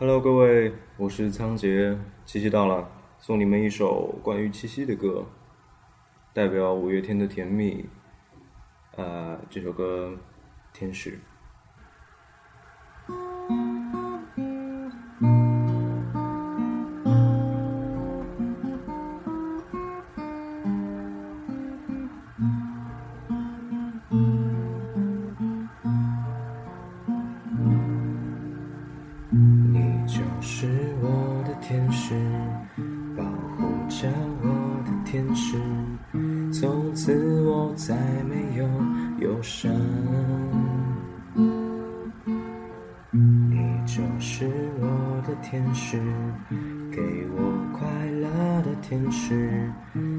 Hello，各位，我是仓颉，七夕到了，送你们一首关于七夕的歌，代表五月天的甜蜜。呃，这首歌《天使》。就是我的天使，保护着我的天使，从此我再没有忧伤。你就是我的天使，给我快乐的天使，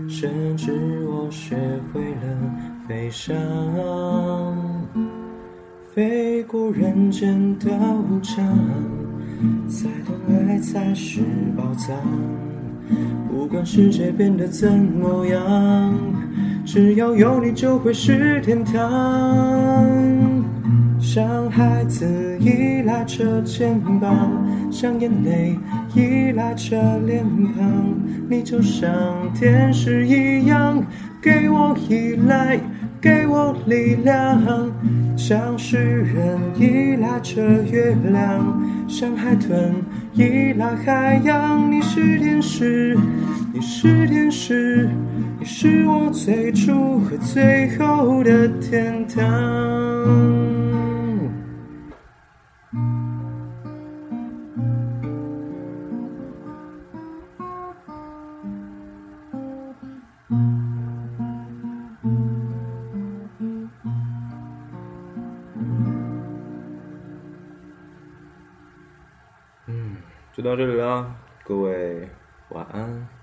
甚至我学会了飞翔。飞过人间的无常，才懂爱才是宝藏。不管世界变得怎么样，只要有你就会是天堂。像孩子依赖着肩膀，像眼泪依赖着脸庞，你就像天使一样，给我依赖，给我力量。像诗人依赖着月亮，像海豚依赖海洋。你是天使，你是天使，你是我最初和最后的天堂。嗯，就到这里了，各位晚安。